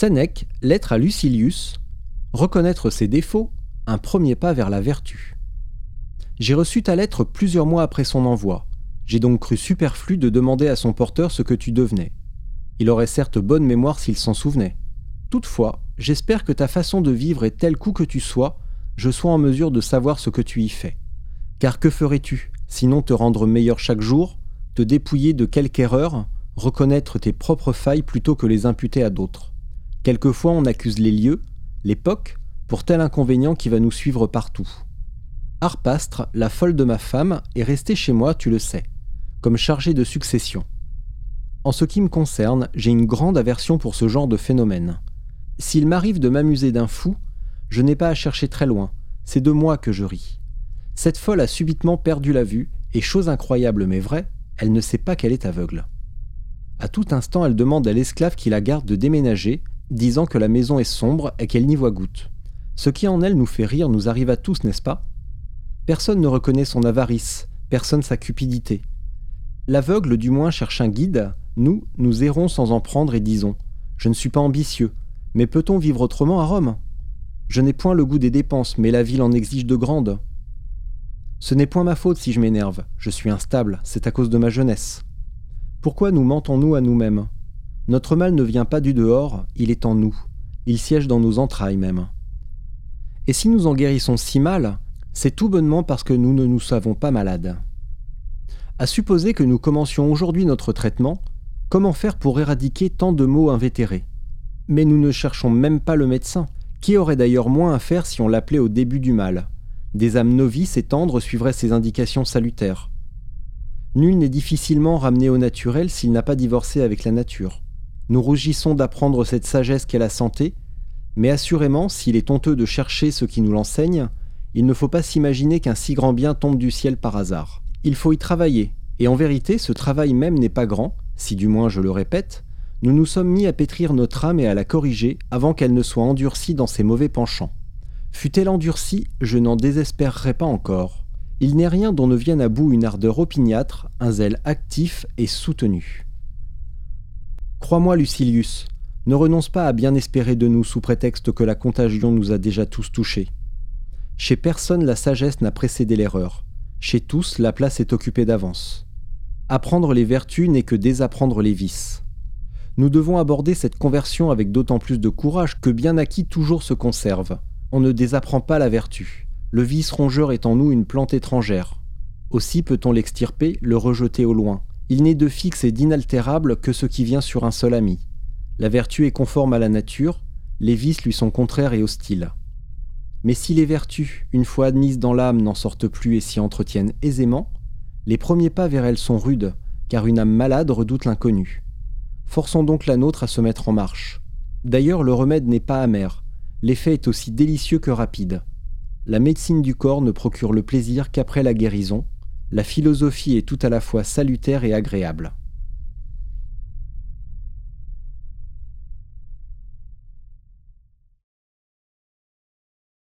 Sénèque, lettre à Lucilius, reconnaître ses défauts, un premier pas vers la vertu. J'ai reçu ta lettre plusieurs mois après son envoi. J'ai donc cru superflu de demander à son porteur ce que tu devenais. Il aurait certes bonne mémoire s'il s'en souvenait. Toutefois, j'espère que ta façon de vivre est telle qu'où que tu sois, je sois en mesure de savoir ce que tu y fais. Car que ferais-tu, sinon te rendre meilleur chaque jour, te dépouiller de quelque erreur, reconnaître tes propres failles plutôt que les imputer à d'autres? Quelquefois on accuse les lieux, l'époque, pour tel inconvénient qui va nous suivre partout. Harpastre, la folle de ma femme, est restée chez moi, tu le sais, comme chargée de succession. En ce qui me concerne, j'ai une grande aversion pour ce genre de phénomène. S'il m'arrive de m'amuser d'un fou, je n'ai pas à chercher très loin, c'est de moi que je ris. Cette folle a subitement perdu la vue, et chose incroyable mais vraie, elle ne sait pas qu'elle est aveugle. À tout instant, elle demande à l'esclave qui la garde de déménager, disant que la maison est sombre et qu'elle n'y voit goutte. Ce qui en elle nous fait rire nous arrive à tous, n'est-ce pas? Personne ne reconnaît son avarice, personne sa cupidité. L'aveugle du moins cherche un guide, nous, nous errons sans en prendre et disons Je ne suis pas ambitieux, mais peut-on vivre autrement à Rome? Je n'ai point le goût des dépenses, mais la ville en exige de grandes. Ce n'est point ma faute si je m'énerve, je suis instable, c'est à cause de ma jeunesse. Pourquoi nous mentons-nous à nous-mêmes? Notre mal ne vient pas du dehors, il est en nous. Il siège dans nos entrailles même. Et si nous en guérissons si mal, c'est tout bonnement parce que nous ne nous savons pas malades. À supposer que nous commencions aujourd'hui notre traitement, comment faire pour éradiquer tant de maux invétérés? Mais nous ne cherchons même pas le médecin, qui aurait d'ailleurs moins à faire si on l'appelait au début du mal? Des âmes novices et tendres suivraient ses indications salutaires. Nul n'est difficilement ramené au naturel s'il n'a pas divorcé avec la nature. Nous rougissons d'apprendre cette sagesse qu'est la santé, mais assurément, s'il est honteux de chercher ce qui nous l'enseigne, il ne faut pas s'imaginer qu'un si grand bien tombe du ciel par hasard. Il faut y travailler, et en vérité ce travail même n'est pas grand, si du moins je le répète, nous nous sommes mis à pétrir notre âme et à la corriger avant qu'elle ne soit endurcie dans ses mauvais penchants. Fût-elle endurcie, je n'en désespérerais pas encore. Il n'est rien dont ne vienne à bout une ardeur opiniâtre, un zèle actif et soutenu. Crois-moi, Lucilius, ne renonce pas à bien espérer de nous sous prétexte que la contagion nous a déjà tous touchés. Chez personne la sagesse n'a précédé l'erreur. Chez tous la place est occupée d'avance. Apprendre les vertus n'est que désapprendre les vices. Nous devons aborder cette conversion avec d'autant plus de courage que bien acquis toujours se conserve. On ne désapprend pas la vertu. Le vice rongeur est en nous une plante étrangère. Aussi peut-on l'extirper, le rejeter au loin, il n'est de fixe et d'inaltérable que ce qui vient sur un seul ami. La vertu est conforme à la nature, les vices lui sont contraires et hostiles. Mais si les vertus, une fois admises dans l'âme, n'en sortent plus et s'y entretiennent aisément, les premiers pas vers elles sont rudes, car une âme malade redoute l'inconnu. Forçons donc la nôtre à se mettre en marche. D'ailleurs, le remède n'est pas amer, l'effet est aussi délicieux que rapide. La médecine du corps ne procure le plaisir qu'après la guérison, la philosophie est tout à la fois salutaire et agréable.